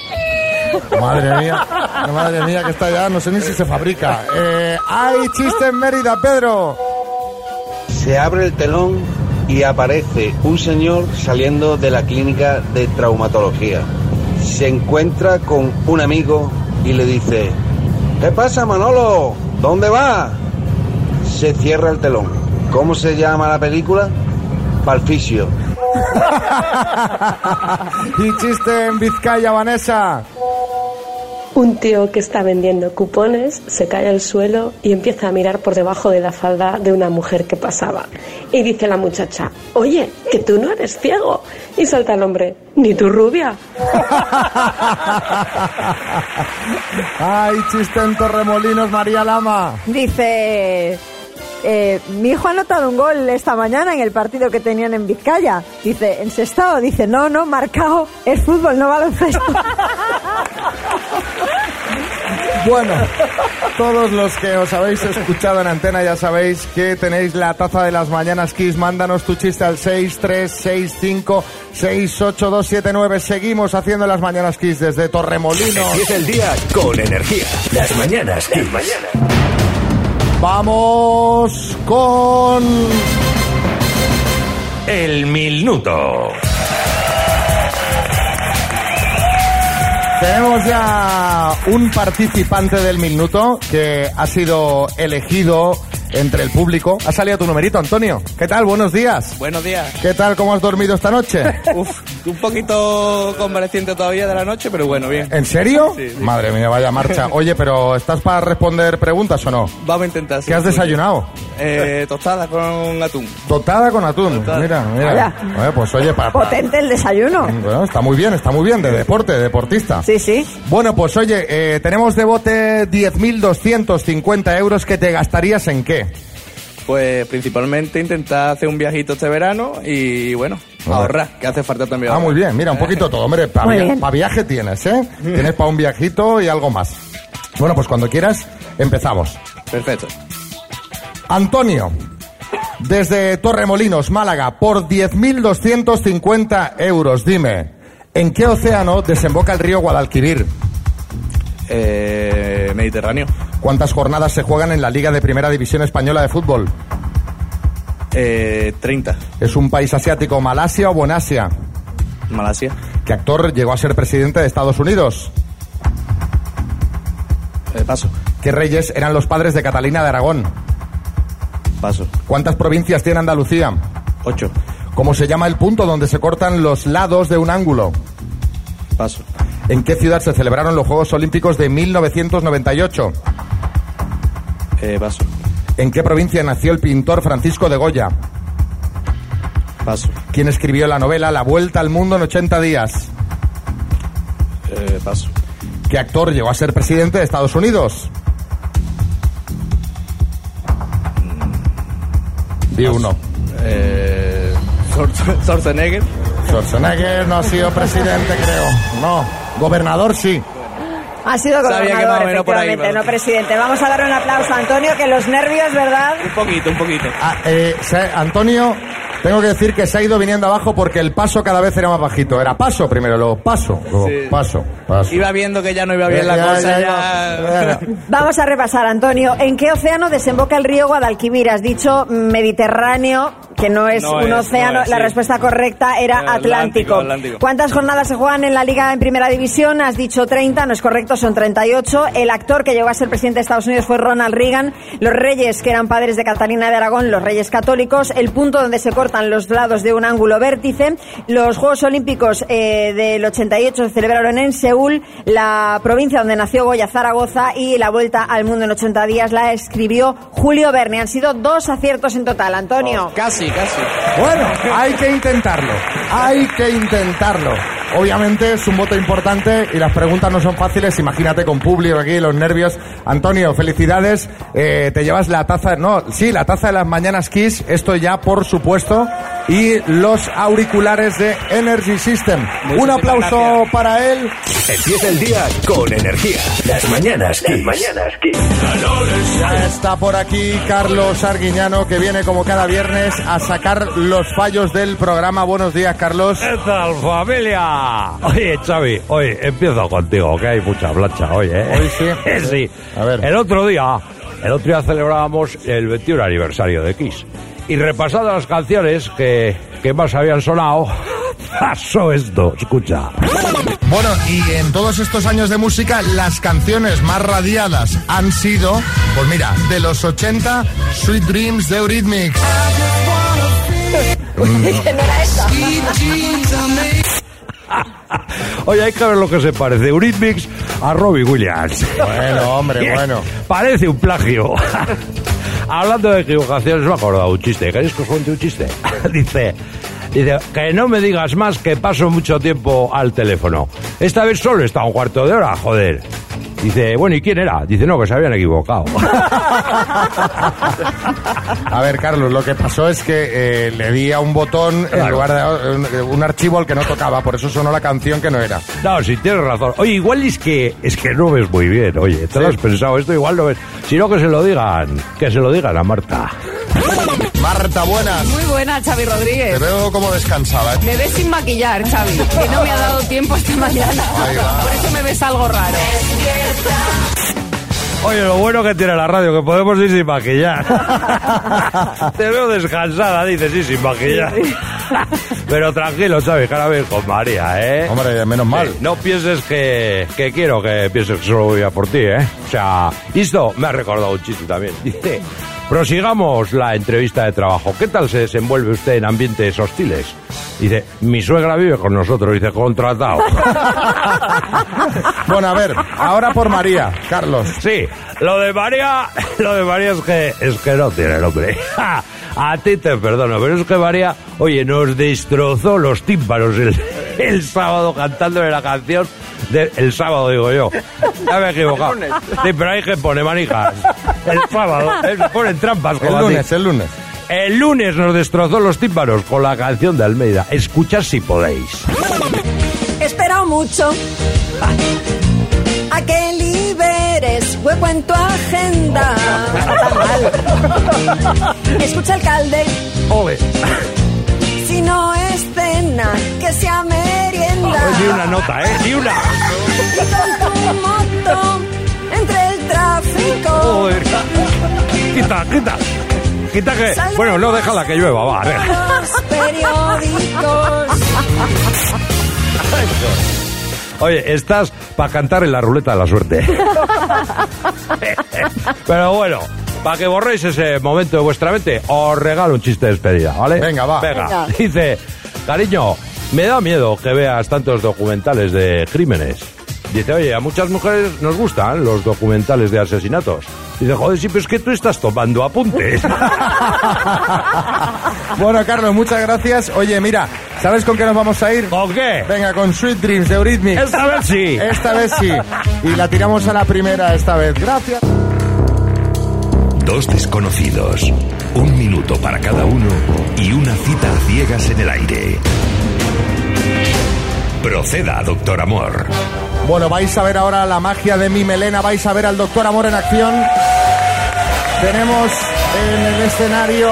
Madre mía, madre mía, que está ya, no sé ni si se fabrica. Eh, hay chiste en Mérida, Pedro. Se abre el telón y aparece un señor saliendo de la clínica de traumatología. Se encuentra con un amigo y le dice, ¿qué pasa Manolo? ¿Dónde va? Se cierra el telón. ¿Cómo se llama la película? Palficio. y chiste en Vizcaya, Vanessa. Un tío que está vendiendo cupones se cae al suelo y empieza a mirar por debajo de la falda de una mujer que pasaba. Y dice la muchacha, oye, que tú no eres ciego. Y salta el hombre, ni tu rubia. Ay, chiste en Torremolinos, María Lama. Dice, eh, mi hijo ha anotado un gol esta mañana en el partido que tenían en Vizcaya. Dice, en sextado, dice, no, no, marcado, es fútbol, no baloncesto. Bueno, todos los que os habéis escuchado en antena ya sabéis que tenéis la taza de las mañanas Kiss. Mándanos tu chiste al 636568279. Seguimos haciendo las mañanas Kiss desde Torremolinos. Empieza el día con energía. Las mañanas Kiss. Vamos con El minuto. Tenemos ya un participante del minuto que ha sido elegido entre el público. Ha salido tu numerito, Antonio. ¿Qué tal? Buenos días. Buenos días. ¿Qué tal? ¿Cómo has dormido esta noche? Uf, un poquito convaleciente todavía de la noche, pero bueno, bien. ¿En serio? Sí, sí. Madre mía, vaya marcha. Oye, pero ¿estás para responder preguntas o no? Vamos a intentar. sí. ¿Qué has desayunado? Eh, tostada con atún. Totada con atún. Tostada. Mira, mira. Vaya. Oye, pues oye, para... Potente el desayuno. Bueno, está muy bien, está muy bien, de deporte, de deportista. Sí, sí. Bueno, pues oye, eh, tenemos de bote 10.250 euros que te gastarías en qué? Pues principalmente intentar hacer un viajito este verano y bueno, ahorrar, que hace falta también. Ah, ahorrar. muy bien, mira, un poquito todo, hombre, para viaje tienes, ¿eh? Tienes para un viajito y algo más. Bueno, pues cuando quieras, empezamos. Perfecto. Antonio, desde Torremolinos, Málaga, por 10.250 euros, dime, ¿en qué océano desemboca el río Guadalquivir? Eh, Mediterráneo. ¿Cuántas jornadas se juegan en la Liga de Primera División Española de Fútbol? Eh, 30. ¿Es un país asiático, Malasia o Buenasia? Malasia. ¿Qué actor llegó a ser presidente de Estados Unidos? Eh, paso. ¿Qué reyes eran los padres de Catalina de Aragón? Paso. ¿Cuántas provincias tiene Andalucía? Ocho. ¿Cómo se llama el punto donde se cortan los lados de un ángulo? Paso. ¿En qué ciudad se celebraron los Juegos Olímpicos de 1998? Eh, paso. ¿En qué provincia nació el pintor Francisco de Goya? Paso. ¿Quién escribió la novela La Vuelta al Mundo en 80 días? Eh, paso. ¿Qué actor llegó a ser presidente de Estados Unidos? Di uno. Eh, Schwar- Schwarzenegger. Schwarzenegger no ha sido presidente, creo. No. Gobernador sí. Ha sido que gobernador, por ahí, pero- no presidente. Vamos a darle un aplauso a Antonio, que los nervios, ¿verdad? Un poquito, un poquito. Ah, eh, Antonio, tengo que decir que se ha ido viniendo abajo porque el paso cada vez era más bajito. Era paso primero, luego paso, luego Sí. paso, paso. Iba viendo que ya no iba bien Eh, la ya, cosa, ya ya. Vamos a repasar, Antonio. ¿En qué océano desemboca el río Guadalquivir? Has dicho Mediterráneo, que no es No un es, océano. no es, la sí. respuesta correcta era Atlántico. Atlántico, Atlántico. ¿Cuántas jornadas se juegan en la Liga en Primera División? Has dicho 30, no es correcto, son 38. El actor que llegó a ser presidente de Estados Unidos fue Ronald Reagan. Los reyes, que eran padres de Catalina de Aragón, los reyes católicos. El punto donde se corta cortan los lados de un ángulo vértice. Los Juegos Olímpicos eh, del 88 se celebraron en Seúl, la provincia donde nació Goya Zaragoza y la vuelta al mundo en 80 días la escribió Julio Verne. Han sido dos aciertos en total, Antonio. Casi, casi. Bueno, hay que intentarlo. Hay que intentarlo. Obviamente es un voto importante y las preguntas no son fáciles. Imagínate con público aquí, los nervios. Antonio, felicidades. Eh, te llevas la taza, no, sí, la taza de las mañanas Kiss. Esto ya, por supuesto. Y los auriculares de Energy System. un aplauso gracias. para él. Empieza el día con energía. Las mañanas Kiss. mañanas Ya está por aquí Carlos Arguiñano, que viene como cada viernes a sacar los fallos del programa. Buenos días, Carlos. ¿Qué tal, familia? Oye, Xavi, hoy empiezo contigo, que hay mucha plancha hoy, ¿eh? Hoy sí. sí. A ver. El otro día, el otro día celebrábamos el 21 aniversario de Kiss. Y repasando las canciones que, que más habían sonado, pasó esto, escucha. Bueno, y en todos estos años de música, las canciones más radiadas han sido, pues mira, de los 80, Sweet Dreams de Eurythmics. que no era esa. Oye, hay que ver lo que se parece Eurythmics a Robbie Williams. Bueno, hombre, bueno. Parece un plagio. Hablando de equivocaciones, me he acordado un chiste. ¿Queréis que os cuente un chiste? dice, dice, que no me digas más que paso mucho tiempo al teléfono. Esta vez solo está un cuarto de hora, joder. Dice, bueno, ¿y quién era? Dice, no, que se habían equivocado. A ver, Carlos, lo que pasó es que eh, le di a un botón en lugar de un, un archivo al que no tocaba, por eso sonó la canción que no era. No, sí, tienes razón. Oye, igual es que es que no ves muy bien, oye, te lo has pensado, esto igual no ves. Si no, que se lo digan, que se lo digan a Marta. Marta, buenas. Muy buena, Xavi Te Rodríguez. veo como descansada. ¿eh? Me ves sin maquillar, Xavi, que no me ha dado tiempo esta mañana. Ahí va. Por eso me ves algo raro. Oye, lo bueno que tiene la radio, que podemos ir sin maquillar. Te veo descansada, dices, sí, sin maquillar. Pero tranquilo, ¿sabes? Cada vez con María, ¿eh? Hombre, menos mal. Sí, no pienses que, que quiero que pienses que solo voy a por ti, ¿eh? O sea, esto me ha recordado un chiste también. Dice, prosigamos la entrevista de trabajo. ¿Qué tal se desenvuelve usted en ambientes hostiles? Dice, mi suegra vive con nosotros, dice, contratado. Bueno, a ver, ahora por María, Carlos. Sí, lo de María, lo de María es que, es que no tiene nombre. A ti te perdono, pero es que María, oye, nos destrozó los tímpanos el, el sábado cantándole la canción el sábado, digo yo. Ya me he equivocado. Sí, pero hay que pone manijas. El sábado, eh, ponen trampas. El lunes, el lunes. El lunes nos destrozó los tímpanos con la canción de Almeida. Escuchad si podéis. He esperado mucho a que liberes hueco en tu agenda. Escucha, alcalde, Ole. si no es cena, que sea merienda. Ni una nota, ¿eh? Ni una. Moto entre el tráfico. Joder. Quita, quita. Quita que. Bueno, no, déjala que llueva, va. venga. Los periódicos. Oye, estás para cantar en la ruleta de la suerte. Pero bueno, para que borréis ese momento de vuestra mente, os regalo un chiste de despedida, ¿vale? Venga, va. Venga. Venga. Dice, cariño, me da miedo que veas tantos documentales de crímenes. Dice, oye, a muchas mujeres nos gustan los documentales de asesinatos. Dice, joder, sí, pero es que tú estás tomando apuntes. Bueno, Carlos, muchas gracias. Oye, mira, ¿sabes con qué nos vamos a ir? ¿Con qué? Venga, con Sweet Dreams de Eurythmics. Esta vez sí. Esta vez sí. Y la tiramos a la primera esta vez. Gracias. Dos desconocidos, un minuto para cada uno y una cita a ciegas en el aire. Proceda, doctor Amor. Bueno, vais a ver ahora la magia de mi melena, vais a ver al doctor Amor en acción. Tenemos en el escenario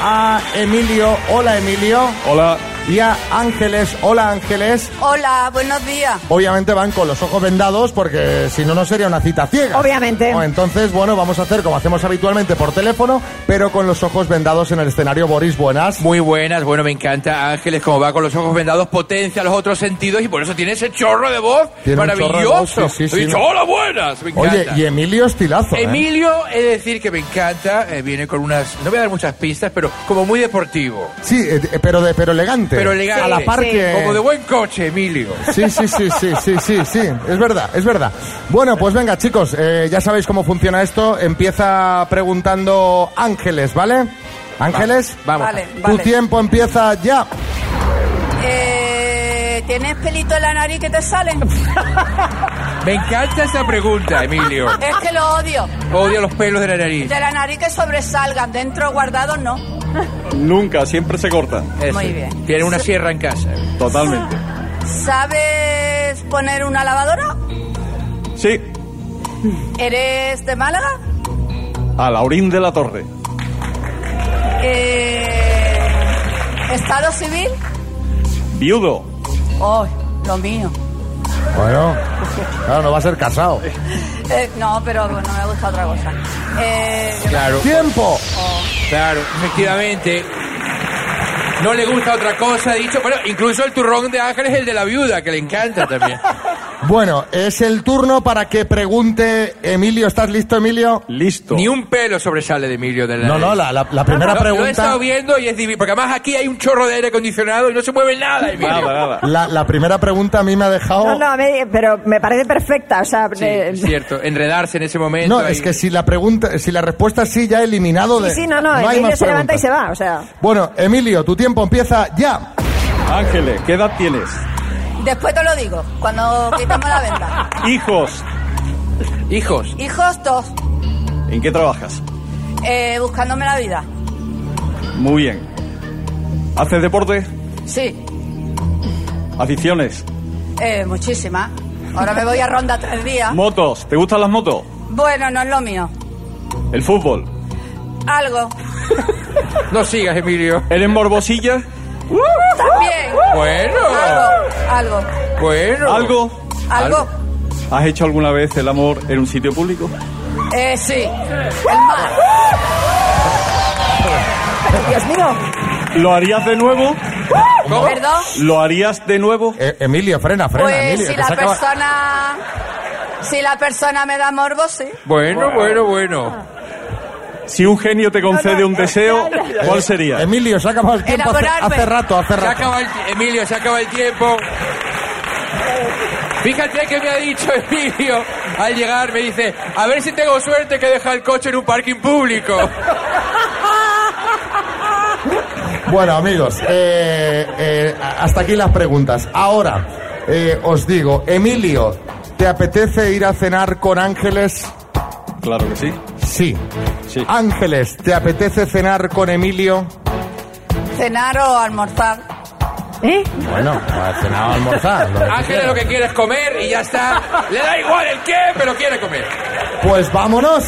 a Emilio. Hola, Emilio. Hola. Y a Ángeles. Hola Ángeles. Hola, buenos días. Obviamente van con los ojos vendados porque si no, no sería una cita ciega. Obviamente. No, entonces, bueno, vamos a hacer como hacemos habitualmente por teléfono, pero con los ojos vendados en el escenario. Boris, buenas. Muy buenas, bueno, me encanta Ángeles, como va con los ojos vendados, potencia los otros sentidos y por eso tiene ese chorro de voz Tiene un chorro de maravilloso. voz, sí, sí, He sí, dicho, no. hola, buenas, me encanta. Oye, y Emilio estilazo. ¿eh? Emilio, he de decir que me encanta, eh, viene con unas, no voy a dar muchas pistas, pero como muy deportivo. Sí, eh, pero, de, pero elegante. Pero elegante. A la par que... Como de buen coche, Emilio. Sí, sí, sí, sí, sí, sí, sí, es verdad, es verdad. Bueno, pues venga, chicos, eh, ya sabéis cómo funciona esto. Empieza preguntando Ángeles, ¿vale? Ángeles, vamos. Vale, tu tiempo empieza ya. Eh, ¿Tienes pelito en la nariz que te salen? Me encanta esa pregunta, Emilio. Es que lo odio. Odio los pelos de la nariz. De la nariz que sobresalgan, dentro guardados no. Nunca, siempre se corta. Eso. Muy bien. Tiene una sierra en casa. Totalmente. ¿Sabes poner una lavadora? Sí, ¿Eres de Málaga? a Laurín de la Torre. Eh, ¿Estado civil? Viudo. Oh, lo mío. Bueno, claro, no va a ser casado. Eh, no, pero bueno, me gusta otra cosa. Eh, Claro. ¡Tiempo! Claro, efectivamente. No le gusta otra cosa, ha dicho. Bueno, incluso el turrón de Ángeles es el de la viuda, que le encanta también. Bueno, es el turno para que pregunte Emilio. ¿Estás listo, Emilio? Listo. Ni un pelo sobresale de Emilio de la No, no, la, la- la primera No, Lo he pregunta... estado viendo y es divino. Porque además aquí hay un chorro de aire acondicionado y no se mueve nada, Emilio. Nada, nada. La, la primera pregunta a mí me ha dejado... No, no, a mí- pero me parece perfecta. O sea, Sí, es cierto. Enredarse en ese momento. No, ahí. es que si la pregunta, si la respuesta es sí, ya he eliminado de... sí, sí, no, no, Emilio más se levanta y se va. O sea, Bueno, Emilio, tu tiempo empieza ya. Ángeles, ¿qué edad tienes? Después te lo digo, cuando quitamos la venda. Hijos. Hijos. Hijos, dos. ¿En qué trabajas? Eh, buscándome la vida. Muy bien. ¿Haces deporte? Sí, ¿Aficiones? eh, muchísimas. Ahora me voy a ronda tres días. ¿Motos? ¿Te gustan las motos? Bueno, no es lo mío. ¿El fútbol? Algo. No sigas, Emilio. ¿Eres morbosilla? También. Bueno. Algo. Algo. Bueno. ¿Algo? Algo. ¿Has hecho alguna vez el amor en un sitio público? Eh, sí. El mar. Dios mío. ¿Lo harías de nuevo? ¿Perdón? ¿Lo harías de nuevo? Eh, Emilio, frena, frena, Pues Emilio. si que la se acaba- persona... Si la persona me da morbo, sí. Bueno, bueno, bueno. Si un genio te concede un deseo, ¿cuál sería? Emilio, se ha acabado el tiempo hace, rato, hace Se rato. acaba el, Emilio, se acaba el tiempo. Fíjate que me ha dicho Emilio al llegar, me dice, a ver si tengo suerte que deja el coche en un parking público. Bueno, amigos, eh, eh, hasta aquí las preguntas. Ahora, eh, os digo, Emilio, ¿te apetece ir a cenar con Ángeles? Claro que sí. Sí. Sí. Ángeles, ¿te apetece cenar con Emilio? Cenar o almorzar. ¿Eh? Bueno, a cenar o almorzar. lo que tú Ángeles lo que quiere es comer y ya está. Le da igual el qué, pero quiere comer. Pues vámonos.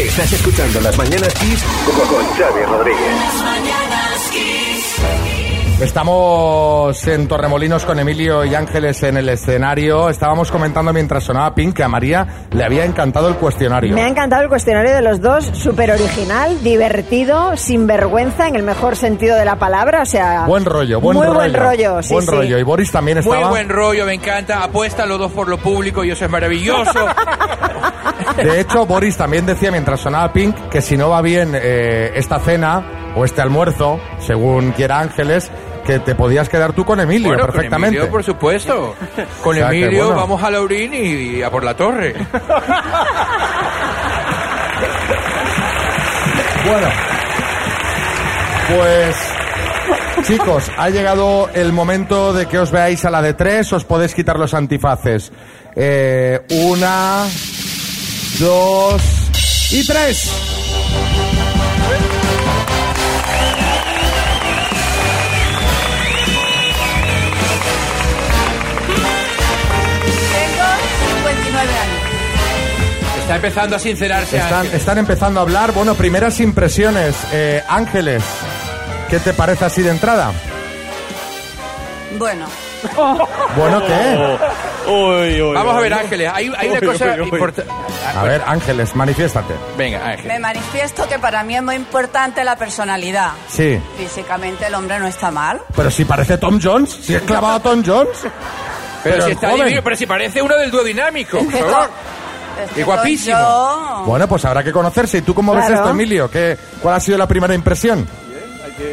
Estás escuchando Las Mañanas Kiss con, con Xavi Rodríguez. Estamos en Torremolinos con Emilio y Ángeles en el escenario. Estábamos comentando mientras sonaba Pink que a María le había encantado el cuestionario. Me ha encantado el cuestionario de los dos, súper original, divertido, sin vergüenza, en el mejor sentido de la palabra, o sea... Buen rollo, buen muy rollo. buen rollo, sí, Buen sí. rollo. Y Boris también estaba. Muy buen rollo, me encanta. Apuesta los dos por lo público y eso es maravilloso. De hecho, Boris también decía mientras sonaba Pink que si no va bien eh, esta cena o este almuerzo, según quiera Ángeles, que te podías quedar tú con Emilio Bueno, perfectamente. Con Emilio, por supuesto. Con O sea, que Emilio bueno. vamos a Laurín y a por la torre. Bueno, pues chicos, ha llegado el momento de que os veáis a la de tres, os podéis quitar los antifaces. Eh, una, dos y tres. Está empezando a sincerarse. Están, Ángeles. están empezando a hablar. Bueno, primeras impresiones. Eh, Ángeles, ¿qué te parece así de entrada? Bueno. Bueno, ¿qué? Vamos a ver, Ángeles, hay, hay una Uy, cosa uy, uy. importante. A ver, Ángeles, manifiéstate. Venga, Ángeles. Me manifiesto que para mí es muy importante la personalidad. Sí. Físicamente el hombre no está mal. Pero si parece Tom Jones, si es clavado a Tom Jones. Pero, si el está joven. divino, pero si parece uno del dúo dinámico, por favor. Es que Y guapísimo. yo. Bueno, pues habrá que conocerse. ¿Y tú cómo ves esto, Emilio? ¿Qué, ¿Cuál ha sido la primera impresión?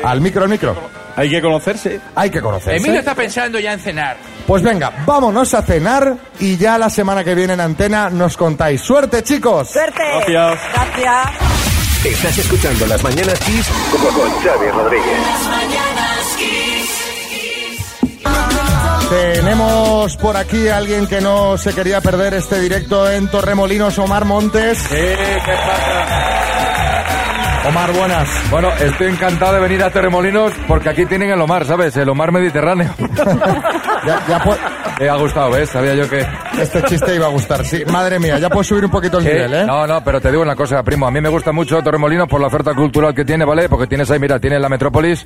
Al micro, al micro. Hay que conocerse. Hay que conocerse. Emilio está pensando ya en cenar. Pues venga, vámonos a cenar y ya la semana que viene en antena nos contáis. ¡Suerte, chicos! ¡Suerte! Gracias. Gracias. Estás escuchando Las Mañanas Kiss con con Xavi Rodríguez. Tenemos por aquí a alguien que no se quería perder este directo en Torremolinos, Omar Montes. ¿qué pasa? Omar, buenas. Bueno, estoy encantado de venir a Torremolinos porque aquí tienen el Omar, ¿sabes? El Omar Mediterráneo. ya, ya Me ha gustado, ¿ves? Sabía yo que... Este chiste iba a gustar, sí. Madre mía, ya puedes subir un poquito el Sí, nivel, ¿eh? No, no, pero te digo una cosa, primo. A mí me gusta mucho Torremolinos por la oferta cultural que tiene, ¿vale? Porque tienes ahí, mira, tienes la Metrópolis,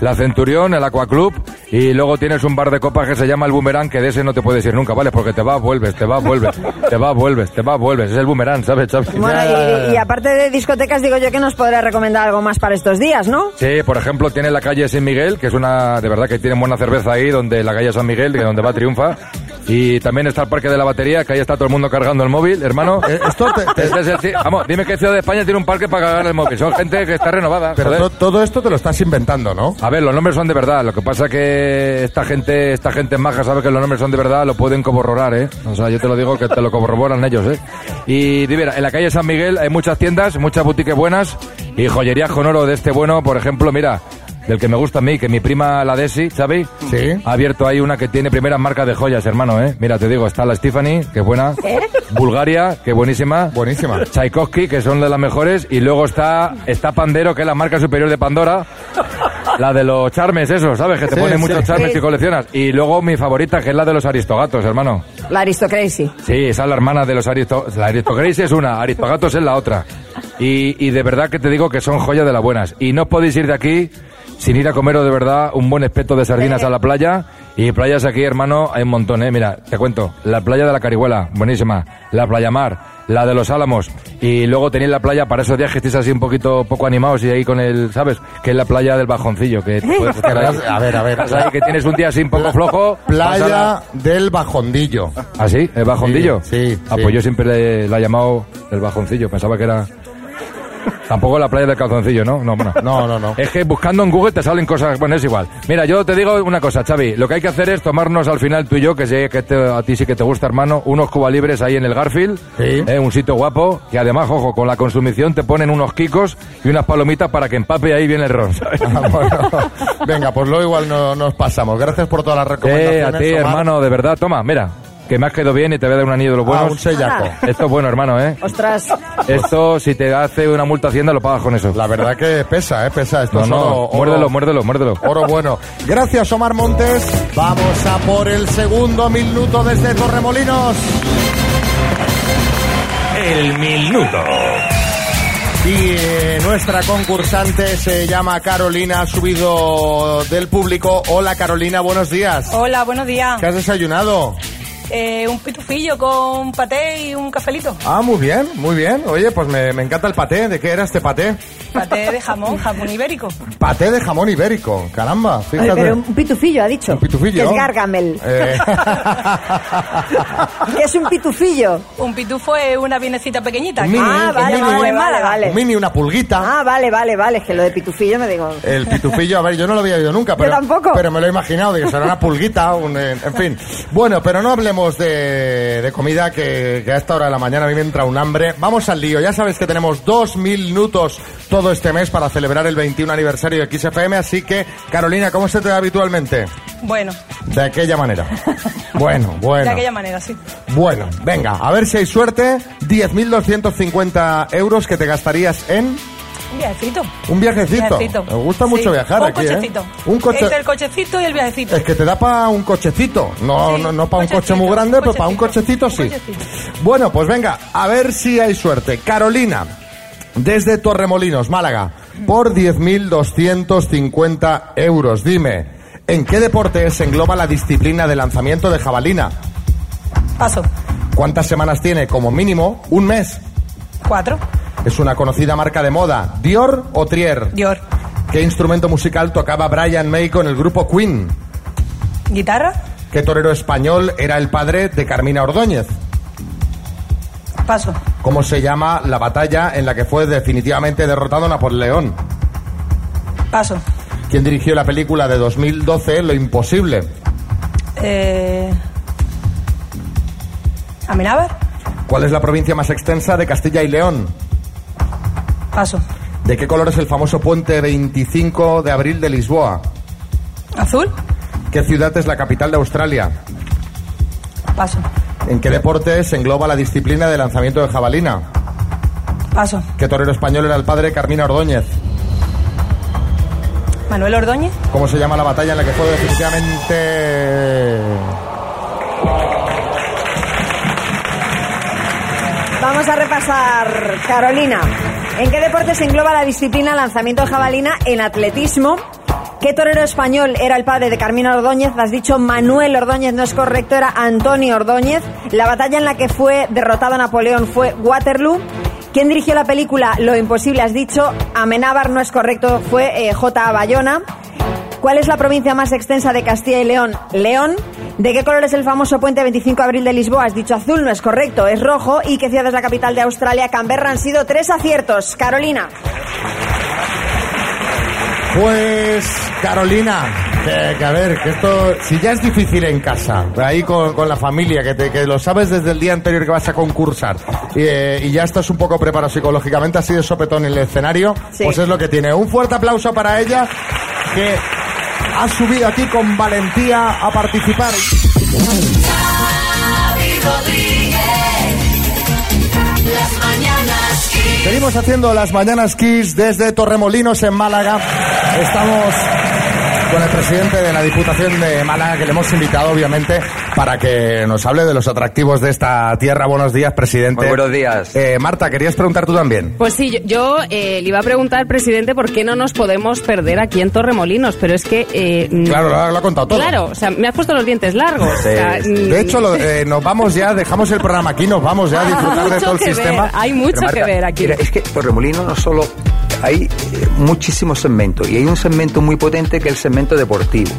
la Centurión, el Aquaclub y luego tienes un bar de copas que se llama el Boomerang, que de ese no te puedes ir nunca, ¿vale? Porque te vas, vuelves, te vas, vuelves, te vas, vuelves, te vas, vuelves. Es el Boomerang, ¿sabes? Bueno, y, y aparte de discotecas, digo yo que nos podrá recomendar algo más para estos días, ¿no? Sí, por ejemplo, tiene la calle San Miguel, que es una, de verdad que tiene buena cerveza ahí, donde la calle San Miguel, que donde va triunfa. Y también está el Parque de la Batería, que ahí está todo el mundo cargando el móvil, hermano. Eh, esto te- te- es vamos, dime qué ciudad de España tiene un parque para cargar el móvil. Son gente que está renovada. Pero joder. to- todo esto te lo estás inventando, ¿no? A ver, los nombres son de verdad. Lo que pasa que esta gente, esta gente maja sabe que los nombres son de verdad, lo pueden corroborar, ¿eh? O sea, yo te lo digo que te lo corroboran ellos, ¿eh? Y di, mira, en la calle San Miguel hay muchas tiendas, muchas boutiques buenas y joyerías con oro de este bueno, por ejemplo, mira, del que me gusta a mí, que mi prima la Desi, ¿sabes? Sí. Ha abierto ahí una que tiene primeras marcas de joyas, hermano, ¿eh? Mira, te digo, está la Stephanie, que es buena. Bulgaria, que buenísima. Buenísima. Tchaikovsky, que son de las mejores. Y luego está, está Pandero, que es la marca superior de Pandora. La de los charmes, eso, ¿sabes? Que te Sí, ponen sí. muchos charmes Sí. y coleccionas. Y luego mi favorita, que es la de los aristogatos, hermano. La Aristocracy. Sí, esa es la hermana de los aristogatos. La aristocracia es una, aristogatos es la otra. Y, y de verdad que te digo que son joyas de las buenas. Y no podéis ir de aquí sin ir a comeros de verdad un buen espeto de sardinas a la playa. Y playas aquí, hermano, hay un montón, ¿eh? Mira, te cuento. La playa de la Carihuela, buenísima. La playa Mar, la de los Álamos. Y luego tenéis la playa para esos días que estéis así un poquito poco animados y ahí con el, ¿sabes? Que es la playa del Bajoncillo, que te puedes ahí. A ver, a ver. Que tienes un día así un poco flojo. Playa pásala. del Bajondillo. ¿Ah, sí? ¿El bajoncillo? Sí, sí, Ah, sí. pues yo siempre le, la he llamado el bajoncillo. Pensaba que era... Tampoco la playa del calzoncillo, ¿no? No, bueno. No, no, no. Es que buscando en Google te salen cosas... Bueno, es igual. Mira, yo te digo una cosa, Xavi. Lo que hay que hacer es tomarnos al final tú y yo, que sé que te- a ti sí que te gusta, hermano, unos Cuba Libres ahí en el Garfield. Sí. eh, un sitio guapo. Que además, ojo, con la consumición te ponen unos kikos y unas palomitas para que empape ahí bien el ron, ¿sabes? Ah, bueno. Venga, pues luego igual no, nos pasamos. Gracias por todas las Eh, recomendaciones. a ti, Omar. hermano, de verdad. Toma, mira. Que me has quedado bien y te voy a dar un anillo de los Ah, buenos. un sellaco. Esto es bueno, hermano, ¿eh? Ostras. Esto, si te hace una multa a Hacienda, lo pagas con eso. La verdad que pesa, ¿eh? Pesa. Esto No, es no, oro- oro- muérdelo, muérdelo, muérdelo. Oro bueno. Gracias, Omar Montes. Vamos a por el segundo minuto desde Torremolinos. El minuto. Y eh, nuestra concursante se llama Carolina, ha subido del público. Hola Carolina, buenos días. Hola, buenos días. ¿Qué has desayunado? Eh, un pitufillo con paté y un cafelito. Ah, muy bien, muy bien. Oye, pues me, me encanta el paté. ¿De qué era este paté? Paté de jamón, jamón ibérico. Paté de jamón ibérico. Caramba, pero un pitufillo, ha dicho. Un pitufillo. Que es Gargamel. Eh, que es un pitufillo. Un pitufo es una bienecita pequeñita. Un mini, ah, un vale, mini. vale, vale, vale. un mini, una pulguita. Ah, vale, vale, vale. Es que lo de pitufillo me digo... El pitufillo, a ver, yo no lo había oído nunca, pero, tampoco. pero me lo he imaginado, digo, será una pulguita, un, eh, en fin. Bueno, pero no hablemos de, de comida, que, que a esta hora de la mañana a mí me entra un hambre. Vamos al lío, ya sabes que tenemos dos minutos todo este mes para celebrar el 21 aniversario de XFM, así que, Carolina, ¿cómo se te da habitualmente? Bueno, De aquella manera. Bueno, bueno. de aquella manera, sí. Bueno, venga, a ver si hay suerte. 10.250 euros que te gastarías en... Un viajecito. Un viajecito. Viajecito. Me gusta mucho Sí. viajar un aquí, ¿eh? Un coche. Entre el cochecito y el viajecito. Es que te da para un cochecito, no, no, no para un coche muy grande, pero para un cochecito sí. Bueno, pues venga, a ver si hay suerte. Carolina, desde Torremolinos, Málaga, por 10.250 euros. Dime, ¿en qué deporte se engloba la disciplina de lanzamiento de jabalina? Paso. ¿Cuántas semanas tiene? Como mínimo, un mes. Cuatro. Es una conocida marca de moda, Dior o Trier. Dior. ¿Qué instrumento musical tocaba Brian May con el grupo Queen? Guitarra. ¿Qué torero español era el padre de Carmina Ordóñez? Paso. ¿Cómo se llama la batalla en la que fue definitivamente derrotado Napoleón? Paso. ¿Quién dirigió la película de 2012 Lo Imposible? Eh... Amenábar. ¿Cuál es la provincia más extensa de Castilla y León? Paso. ¿De qué color es el famoso puente 25 de abril de Lisboa? Azul. ¿Qué ciudad es la capital de Australia? Paso. ¿En qué deporte se engloba la disciplina de lanzamiento de jabalina? Paso. ¿Qué torero español era el padre Carmina Ordóñez? Manuel Ordóñez. ¿Cómo se llama la batalla en la que fue definitivamente... Vamos a repasar, Carolina. ¿En qué deporte se engloba la disciplina lanzamiento de jabalina en atletismo? ¿Qué torero español era el padre de Carmina Ordóñez? Has dicho Manuel Ordóñez, no es correcto, era Antonio Ordóñez. La batalla en la que fue derrotado Napoleón fue Waterloo. ¿Quién dirigió la película Lo Imposible? Has dicho Amenábar, no es correcto, fue eh, J. Bayona. ¿Cuál es la provincia más extensa de Castilla y León? León. ¿De qué color es el famoso puente 25 de abril de Lisboa? Has dicho azul, no es correcto, es rojo. ¿Y qué ciudad es la capital de Australia? Canberra han sido tres aciertos. Carolina. Pues, Carolina, que, que a ver, que esto, si ya es difícil en casa, ahí con, con la familia, que, te- que lo sabes desde el día anterior que vas a concursar, y, eh, y ya estás un poco preparado psicológicamente, ha sido sopetón en el escenario, Sí. pues es lo que tiene. Un fuerte aplauso para ella, que ha subido aquí con valentía a participar. Seguimos haciendo las mañanas Kiss desde Torremolinos en Málaga. Estamos con el presidente de la Diputación de Málaga, que le hemos invitado, obviamente, para que nos hable de los atractivos de esta tierra. Buenos días, presidente. Muy buenos días. Eh, Marta, querías preguntar tú también. Pues sí, yo, yo, eh, le iba a preguntar, presidente, por qué no nos podemos perder aquí en Torremolinos, pero es que... eh, mm, Claro, lo, lo ha contado todo. Claro, o sea, me has puesto los dientes largos. o sea, mm, De hecho, lo- eh, nos vamos ya, dejamos el programa aquí, nos vamos ya a disfrutar de todo el sistema. hay mucho Marta, que ver aquí. Mira, es que Torremolino no solo hay eh, muchísimos segmentos y hay un segmento muy potente que es el segmento deportivo.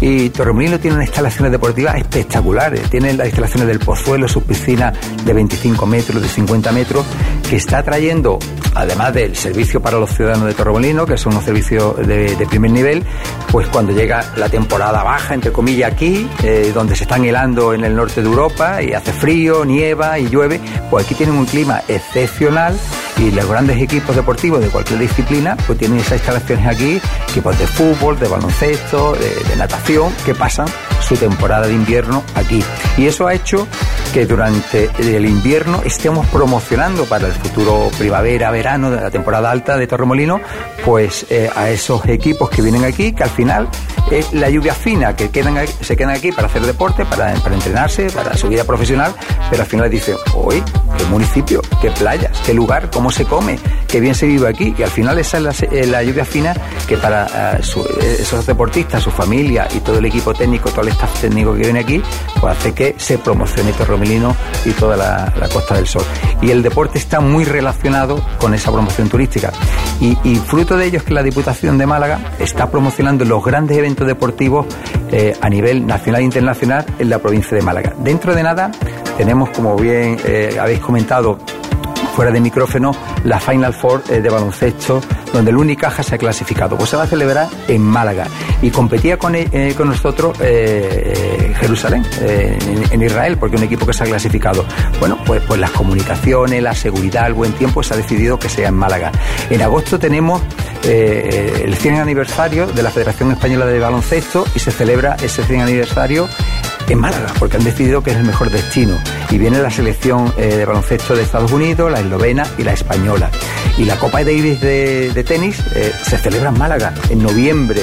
Y Torremolino tiene unas instalaciones deportivas espectaculares. Tiene las instalaciones del Pozuelo, sus piscinas de 25 metros, de 50 metros, que está trayendo, además del servicio para los ciudadanos de Torremolino, que son unos servicios de, de primer nivel, pues cuando llega la temporada baja, entre comillas, aquí, eh, donde se están helando en el norte de Europa y hace frío, nieva y llueve, pues aquí tienen un clima excepcional y los grandes equipos deportivos de cualquier disciplina pues tienen esas instalaciones aquí, equipos de fútbol, de baloncesto, de, de natación, que pasan su temporada de invierno aquí. Y eso ha hecho que durante el invierno estemos promocionando para el futuro primavera, verano, de la temporada alta de Torremolino, pues eh, a esos equipos que vienen aquí, que al final es la lluvia fina, que quedan, se quedan aquí para hacer deporte, para, para entrenarse, para su vida profesional, pero al final dicen, hoy, qué municipio, qué playas, qué lugar, cómo se come, qué bien se vive aquí, y al final esa es la, eh, la lluvia fina que para eh, eh, esos deportistas, su familia y todo el equipo técnico, todo el staff técnico que viene aquí, pues hace que se promocione Torremolino y toda la, la Costa del Sol. Y el deporte está muy relacionado con esa promoción turística. Y, y fruto de ello es que la Diputación de Málaga está promocionando los grandes eventos deportivos eh, a nivel nacional e internacional en la provincia de Málaga. Dentro de nada tenemos, como bien eh, habéis comentado, fuera de micrófono la Final Four eh, de baloncesto donde el Unicaja se ha clasificado. Pues se va a celebrar en Málaga y competía con, eh, con nosotros eh, eh, Jerusalén, en, Israel, porque un equipo que se ha clasificado. Bueno, pues, pues las comunicaciones, la seguridad, el buen tiempo, se ha decidido que sea en Málaga. En agosto tenemos el 100 aniversario de la Federación Española de Baloncesto y se celebra ese 100 aniversario en Málaga, porque han decidido que es el mejor destino. Y viene la selección eh, de baloncesto de Estados Unidos, la eslovena y la española. Y la Copa Davis de, de tenis eh, se celebra en Málaga en noviembre.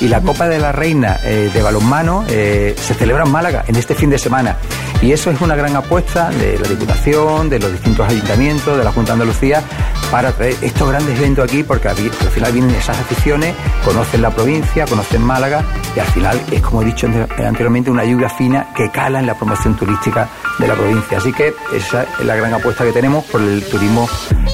Y la Copa de la Reina eh, de balonmano eh, se celebra en Málaga en este fin de semana. Y eso es una gran apuesta de la Diputación, de los distintos ayuntamientos, de la Junta de Andalucía, para traer estos grandes eventos aquí, porque al al final vienen esas aficiones, conocen la provincia, conocen Málaga, y al final es, como he dicho ante- anteriormente, una lluvia fina que cala en la promoción turística de la provincia. Así que esa es la gran apuesta que tenemos por el turismo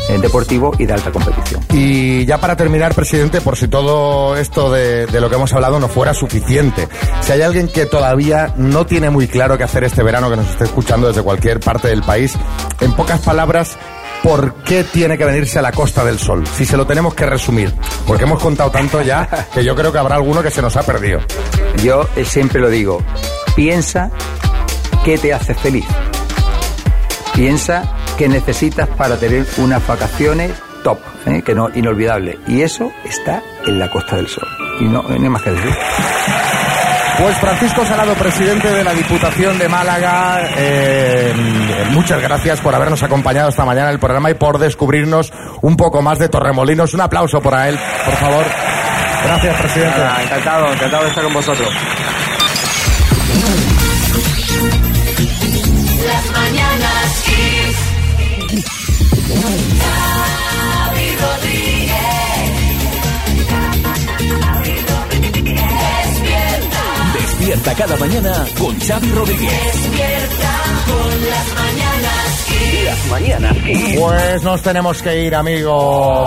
eh, deportivo y de alta competición. Y ya para terminar, presidente, por si todo esto de, de lo que hemos hablado no fuera suficiente, si hay alguien que todavía no tiene muy claro qué hacer este verano, que nos esté escuchando desde cualquier parte del país, en pocas palabras, ¿por qué tiene que venirse a la Costa del Sol? Si se lo tenemos que resumir, porque hemos contado tanto ya que yo creo que habrá alguno que se nos ha perdido. Yo eh, siempre lo digo, piensa qué te hace feliz. Piensa qué necesitas para tener unas vacaciones top, ¿eh? que no inolvidable. Y eso está en la Costa del Sol. Y no, no hay más que decir. Pues Francisco Salado, presidente de la Diputación de Málaga, eh, muchas gracias por habernos acompañado esta mañana en el programa y por descubrirnos un poco más de Torremolinos. Un aplauso para él, por favor. Gracias, presidente. Nada, encantado, encantado de estar con vosotros. Las mañanas Despierta cada mañana con Xavi Rodríguez. despierta con las mañanas Kiss. Las mañanas Kiss. Pues nos tenemos que ir, amigos.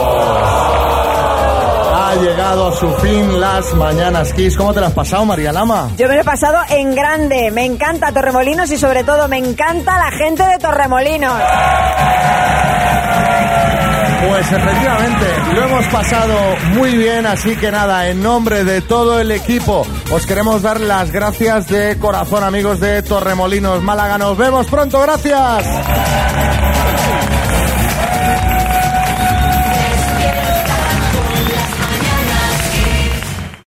Ha llegado a su fin las mañanas Kiss. ¿Cómo te las has pasado, María Lama? Yo me lo he pasado en grande. Me encanta Torremolinos y sobre todo me encanta la gente de Torremolinos. Pues efectivamente, lo hemos pasado muy bien, así que nada, en nombre de todo el equipo, os queremos dar las gracias de corazón, amigos de Torremolinos Málaga. Nos vemos pronto, gracias.